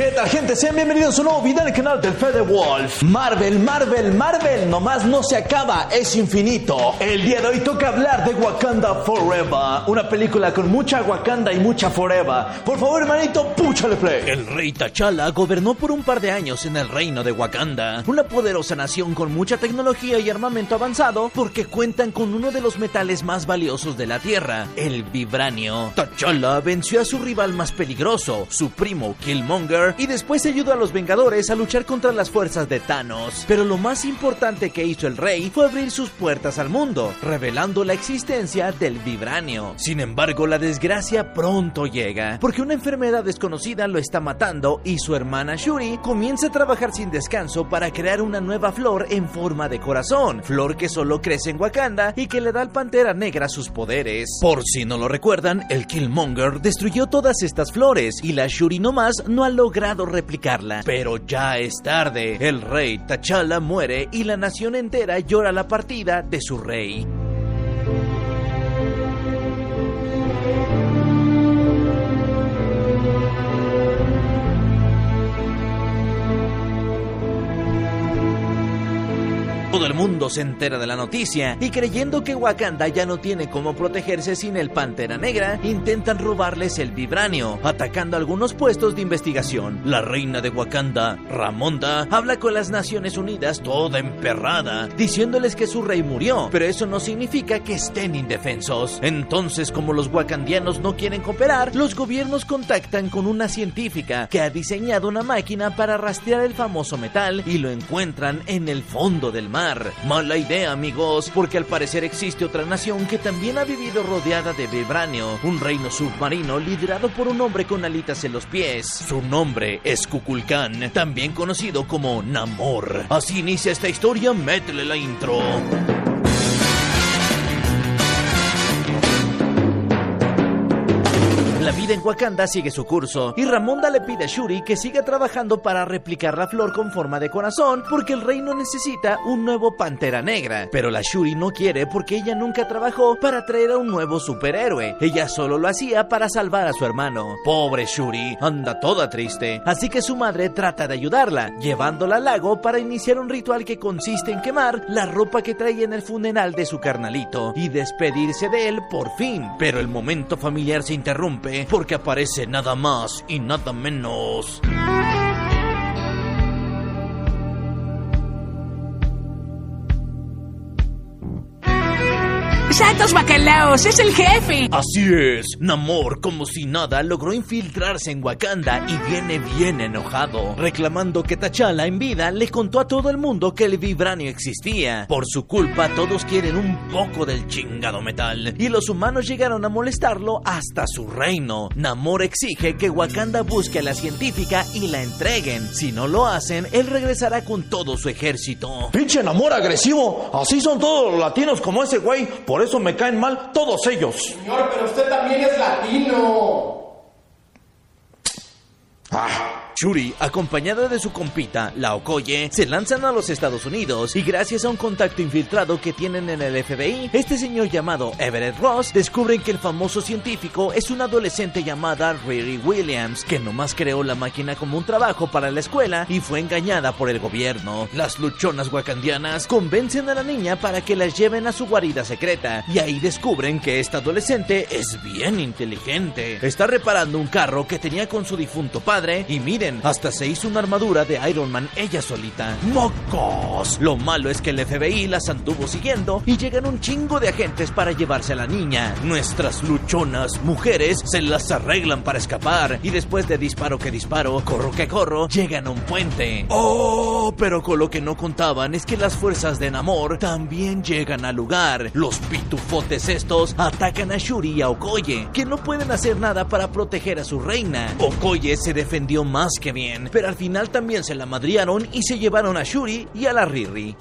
¿Qué tal gente? Sean bienvenidos a un nuevo video en el canal del Fede Wolf. Marvel, Marvel, Marvel, nomás no se acaba, es infinito. El día de hoy toca hablar de Wakanda Forever, una película con mucha Wakanda y mucha Forever. Por favor, hermanito, púchale play. El rey T'Challa gobernó por un par de años en el reino de Wakanda, una poderosa nación con mucha tecnología y armamento avanzado porque cuentan con uno de los metales más valiosos de la Tierra, el vibranio. T'Challa venció a su rival más peligroso, su primo Killmonger, y después ayudó a los Vengadores a luchar contra las fuerzas de Thanos. Pero lo más importante que hizo el rey fue abrir sus puertas al mundo, revelando la existencia del vibranio. Sin embargo, la desgracia pronto llega, porque una enfermedad desconocida lo está matando y su hermana Shuri comienza a trabajar sin descanso para crear una nueva flor en forma de corazón, flor que solo crece en Wakanda y que le da al Pantera Negra sus poderes. Por si no lo recuerdan, el Killmonger destruyó todas estas flores y la Shuri nomás no ha logrado replicarla. Pero ya es tarde. El rey T'Challa muere y la nación entera llora la partida de su rey. Todo el mundo se entera de la noticia y creyendo que Wakanda ya no tiene cómo protegerse sin el Pantera Negra, intentan robarles el vibranio, atacando algunos puestos de investigación. La reina de Wakanda, Ramonda, habla con las Naciones Unidas toda emperrada, diciéndoles que su rey murió, pero eso no significa que estén indefensos. Entonces, como los wakandianos no quieren cooperar, los gobiernos contactan con una científica que ha diseñado una máquina para rastrear el famoso metal y lo encuentran en el fondo del mar. Mala idea, amigos, porque al parecer existe otra nación que también ha vivido rodeada de vibranio, un reino submarino liderado por un hombre con alitas en los pies. Su nombre es Kukulkan, también conocido como Namor. Así inicia esta historia, métele la intro. En Wakanda sigue su curso y Ramonda le pide a Shuri que siga trabajando para replicar la flor con forma de corazón porque el reino necesita un nuevo Pantera Negra. Pero la Shuri no quiere porque ella nunca trabajó para traer a un nuevo superhéroe. Ella solo lo hacía para salvar a su hermano. Pobre Shuri, anda toda triste. Así que su madre trata de ayudarla, llevándola al lago para iniciar un ritual que consiste en quemar la ropa que traía en el funeral de su carnalito y despedirse de él por fin. Pero el momento familiar se interrumpe porque aparece nada más y nada menos. ¡Santos bacalaos! ¡Es el jefe! Así es, Namor, como si nada, logró infiltrarse en Wakanda y viene bien enojado, reclamando que T'Challa en vida le contó a todo el mundo que el vibranio existía. Por su culpa, todos quieren un poco del chingado metal, y los humanos llegaron a molestarlo hasta su reino. Namor exige que Wakanda busque a la científica y la entreguen. Si no lo hacen, él regresará con todo su ejército. ¡Pinche Namor agresivo! Así son todos los latinos como ese güey. Por eso me caen mal todos ellos. Señor, pero usted también es latino. Ah. Shuri, acompañada de su compita, la Okoye, se lanzan a los Estados Unidos y gracias a un contacto infiltrado que tienen en el FBI, este señor llamado Everett Ross descubren que el famoso científico es una adolescente llamada Riri Williams, que nomás creó la máquina como un trabajo para la escuela y fue engañada por el gobierno. Las luchonas wakandianas convencen a la niña para que las lleven a su guarida secreta y ahí descubren que esta adolescente es bien inteligente. Está reparando un carro que tenía con su difunto padre y miren, hasta se hizo una armadura de Iron Man ella solita. ¡Mocos! Lo malo es que el FBI las anduvo siguiendo y llegan un chingo de agentes para llevarse a la niña. Nuestras luchonas mujeres se las arreglan para escapar y después de disparo que disparo, corro que corro, llegan a un puente. ¡Oh! Pero con lo que no contaban es que las fuerzas de Namor también llegan al lugar. Los pitufotes estos atacan a Shuri y a Okoye, que no pueden hacer nada para proteger a su reina. Okoye se defendió más que bien, pero al final también se la madriaron y se llevaron a Shuri y a la Riri.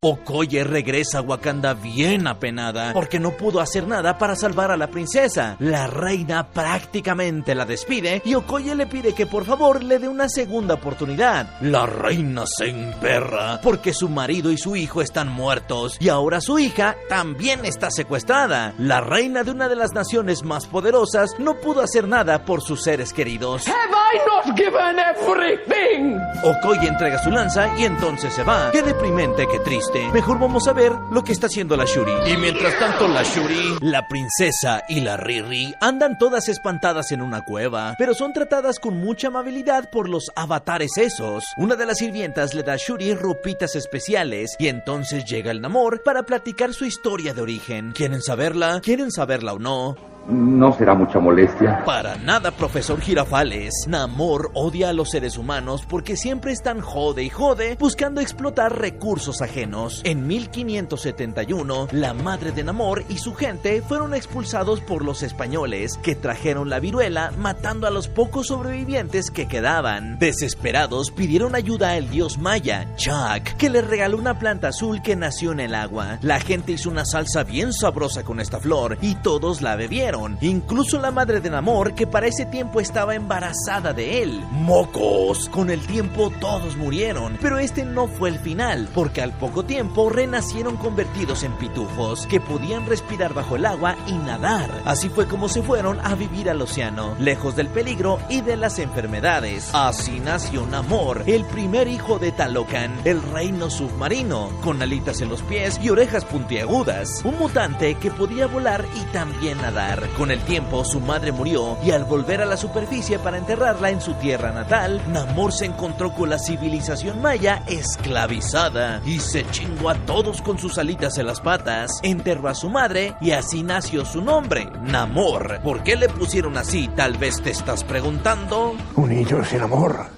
Okoye regresa a Wakanda bien apenada porque no pudo hacer nada para salvar a la princesa. La reina prácticamente la despide y Okoye le pide que por favor le dé una segunda oportunidad. La reina se emperra porque su marido y su hijo están muertos y ahora su hija también está secuestrada. La reina de una de las naciones más poderosas no pudo hacer nada por sus seres queridos. Have I not given everything? Okoye entrega su lanza y entonces se va. Qué deprimente, qué triste. Mejor vamos a ver lo que está haciendo la Shuri. Y mientras tanto la Shuri, la princesa y la Riri andan todas espantadas en una cueva, pero son tratadas con mucha amabilidad por los avatares esos. Una de las sirvientas le da a Shuri ropitas especiales y entonces llega el Namor para platicar su historia de origen. ¿Quieren saberla? ¿Quieren saberla o no? No será mucha molestia. Para nada, profesor Girafales. Namor odia a los seres humanos porque siempre están jode y jode buscando explotar recursos ajenos. En 1571, la madre de Namor y su gente fueron expulsados por los españoles que trajeron la viruela matando a los pocos sobrevivientes que quedaban. Desesperados pidieron ayuda al dios maya, Chak, que les regaló una planta azul que nació en el agua. La gente hizo una salsa bien sabrosa con esta flor y todos la bebieron incluso la madre de Namor, que para ese tiempo estaba embarazada de él. ¡Mocos! Con el tiempo todos murieron, pero este no fue el final, porque al poco tiempo renacieron convertidos en pitufos, que podían respirar bajo el agua y nadar. Así fue como se fueron a vivir al océano, lejos del peligro y de las enfermedades. Así nació Namor, el primer hijo de Talocan, el reino submarino, con alitas en los pies y orejas puntiagudas. Un mutante que podía volar y también nadar. Con el tiempo, su madre murió y al volver a la superficie para enterrarla en su tierra natal, Namor se encontró con la civilización maya esclavizada y se chingó a todos con sus alitas en las patas. Enterró a su madre y así nació su nombre, Namor. ¿Por qué le pusieron así? Tal vez te estás preguntando. Un niño sin amor.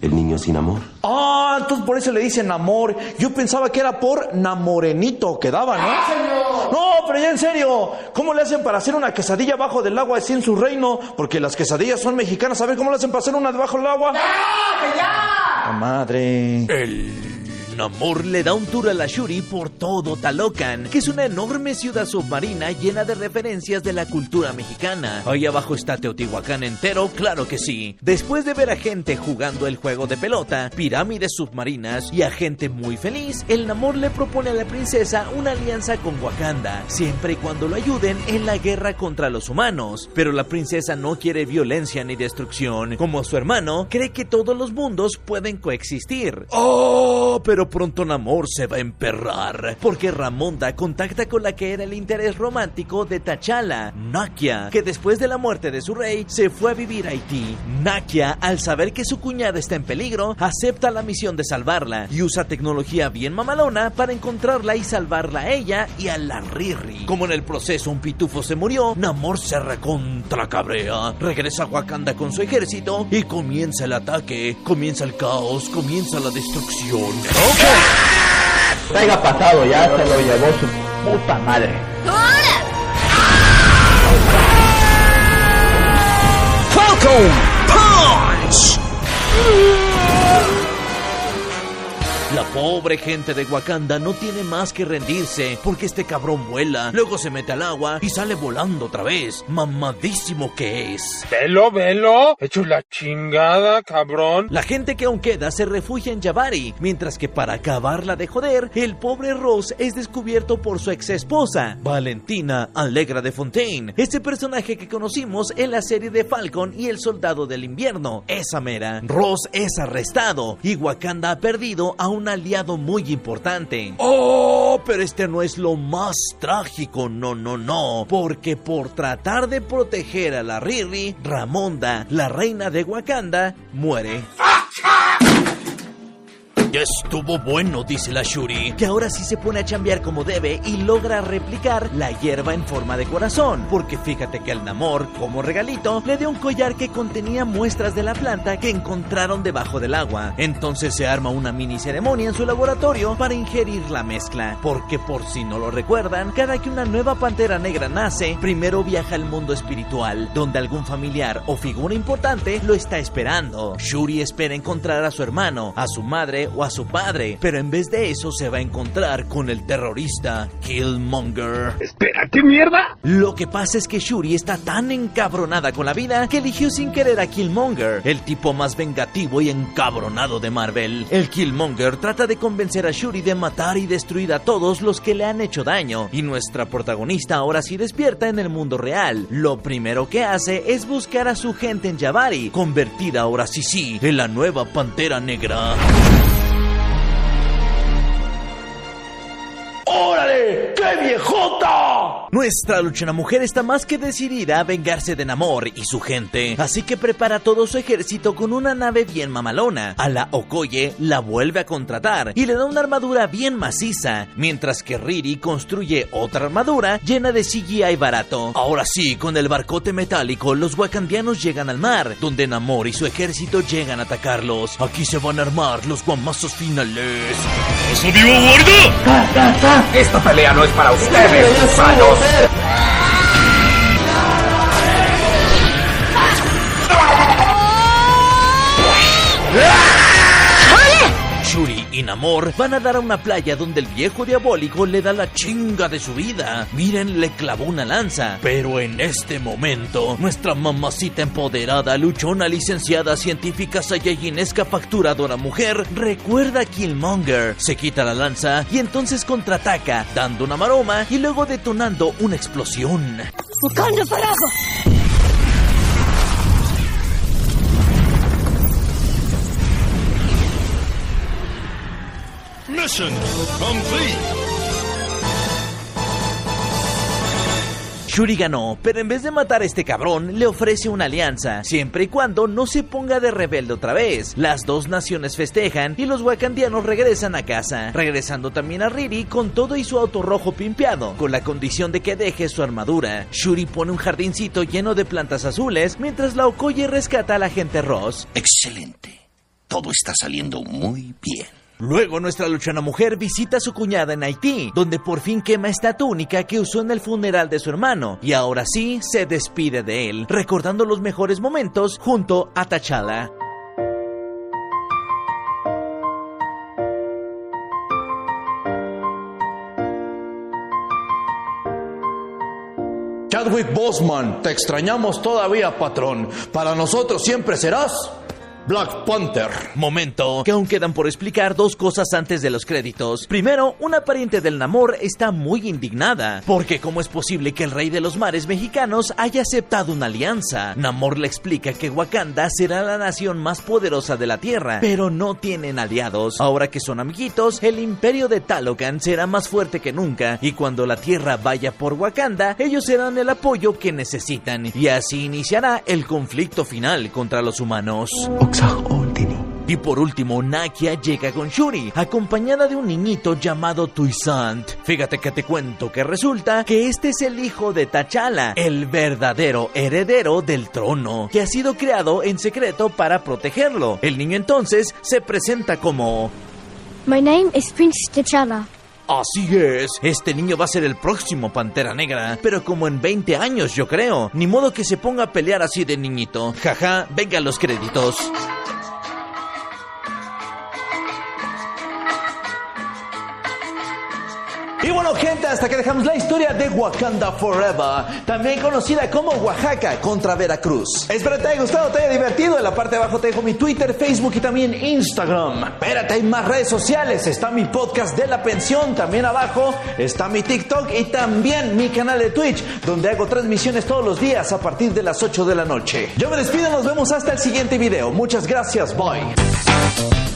El niño sin amor. Ah, entonces por eso le dicen amor. Yo pensaba que era por namorenito que daba, ¿no? No, pero ya en serio. ¿Cómo le hacen para hacer una quesadilla bajo del agua así en su reino? Porque las quesadillas son mexicanas. A ver cómo le hacen para hacer una debajo del agua. ¡La madre! El Namor le da un tour a la Shuri por todo Talocan, que es una enorme ciudad submarina llena de referencias de la cultura mexicana. Ahí abajo está Teotihuacán entero, claro que sí. Después de ver a gente jugando el juego de pelota, pirámides submarinas y a gente muy feliz, el Namor le propone a la princesa una alianza con Wakanda, siempre y cuando lo ayuden en la guerra contra los humanos. Pero la princesa no quiere violencia ni destrucción. Como su hermano, cree que todos los mundos pueden coexistir. ¡Oh! Pero pronto Namor se va a emperrar, porque Ramonda contacta con la que era el interés romántico de T'Challa, Nakia, que después de la muerte de su rey se fue a vivir a Haití. Nakia, al saber que su cuñada está en peligro, acepta la misión de salvarla y usa tecnología bien mamalona para encontrarla y salvarla a ella y a la Riri. Como en el proceso un pitufo se murió, Namor se recontra cabrea, regresa a Wakanda con su ejército y comienza el ataque, comienza el caos, comienza la destrucción. Traiga pasado ya, se lo llevó su puta madre. Falcon Punch. La pobre gente de Wakanda no tiene más que rendirse porque este cabrón vuela, luego se mete al agua y sale volando otra vez. Mamadísimo que es. Velo, velo. Hecho la chingada, cabrón. La gente que aún queda se refugia en Jabari, mientras que para acabarla de joder, el pobre Ross es descubierto por su ex esposa, Valentina Alegra de Fontaine, este personaje que conocimos en la serie de Falcon y el Soldado del Invierno. Esa mera. Ross es arrestado y Wakanda ha perdido a un aliado muy importante. Oh, pero este no es lo más trágico, no, no, no, porque por tratar de proteger a la Riri, Ramonda, la reina de Wakanda, muere. Estuvo bueno, dice la Shuri, que ahora sí se pone a chambear como debe y logra replicar la hierba en forma de corazón, porque fíjate que el Namor, como regalito, le dio un collar que contenía muestras de la planta que encontraron debajo del agua. Entonces se arma una mini ceremonia en su laboratorio para ingerir la mezcla, porque por si no lo recuerdan, cada que una nueva pantera negra nace, primero viaja al mundo espiritual, donde algún familiar o figura importante lo está esperando. Shuri espera encontrar a su hermano, a su madre a su padre, pero en vez de eso se va a encontrar con el terrorista Killmonger. Espera, ¿qué mierda? Lo que pasa es que Shuri está tan encabronada con la vida que eligió sin querer a Killmonger, el tipo más vengativo y encabronado de Marvel. El Killmonger trata de convencer a Shuri de matar y destruir a todos los que le han hecho daño, y nuestra protagonista ahora sí despierta en el mundo real. Lo primero que hace es buscar a su gente en Jabari, convertida ahora sí sí en la nueva Pantera Negra. ¡Órale! ¡Qué viejota! Nuestra luchona mujer está más que decidida a vengarse de Namor y su gente, así que prepara todo su ejército con una nave bien mamalona. A la Okoye la vuelve a contratar y le da una armadura bien maciza, mientras que Riri construye otra armadura llena de CGI barato. Ahora sí, con el barcote metálico, los wakandianos llegan al mar, donde Namor y su ejército llegan a atacarlos. Aquí se van a armar los guamazos finales. Esta pelea no es para ustedes, gusanos. Shuri y Namor van a dar a una playa donde el viejo diabólico le da la chinga de su vida. Miren, le clavó una lanza. Pero en este momento, nuestra mamacita empoderada, luchona, licenciada, científica, sayayinesca, facturadora mujer, recuerda a Killmonger. Se quita la lanza y entonces contraataca, dando una maroma y luego detonando una explosión. Wakanda forever! Mission complete. Shuri ganó, pero en vez de matar a este cabrón, le ofrece una alianza, siempre y cuando no se ponga de rebelde otra vez. Las dos naciones festejan y los wakandianos regresan a casa, regresando también a Riri con todo y su auto rojo pimpeado, con la condición de que deje su armadura. Shuri pone un jardincito lleno de plantas azules, mientras la Okoye rescata a la gente Ross. Excelente. Todo está saliendo muy bien. Luego nuestra luchona mujer visita a su cuñada en Haití, donde por fin quema esta túnica que usó en el funeral de su hermano, y ahora sí se despide de él, recordando los mejores momentos junto a T'Challa. Chadwick Boseman, te extrañamos todavía, patrón. Para nosotros siempre serás Black Panther. Momento, que aún quedan por explicar dos cosas antes de los créditos. Primero, una pariente del Namor está muy indignada, porque cómo es posible que el rey de los mares mexicanos haya aceptado una alianza. Namor le explica que Wakanda será la nación más poderosa de la Tierra, pero no tienen aliados. Ahora que son amiguitos, el imperio de Talocan será más fuerte que nunca, y cuando la Tierra vaya por Wakanda, ellos serán el apoyo que necesitan, y así iniciará el conflicto final contra los humanos. Y por último, Nakia llega con Shuri, acompañada de un niñito llamado Tuisant. Fíjate que te cuento que resulta que este es el hijo de T'Challa, el verdadero heredero del trono, que ha sido creado en secreto para protegerlo. El niño entonces se presenta como... My name is Prince T'Challa. Así es, este niño va a ser el próximo Pantera Negra, pero como en 20 años yo creo. Ni modo que se ponga a pelear así de niñito. Jaja, venga los créditos. Y bueno, gente, hasta que dejamos la historia de Wakanda Forever, también conocida como Oaxaca contra Veracruz. Espero te haya gustado, te haya divertido. En la parte de abajo te dejo mi Twitter, Facebook y también Instagram. Espérate, hay más redes sociales. Está mi podcast de la pensión, también abajo está mi TikTok y también mi canal de Twitch, donde hago transmisiones todos los días a partir de las 8 de la noche. Yo me despido, nos vemos hasta el siguiente video. Muchas gracias, bye.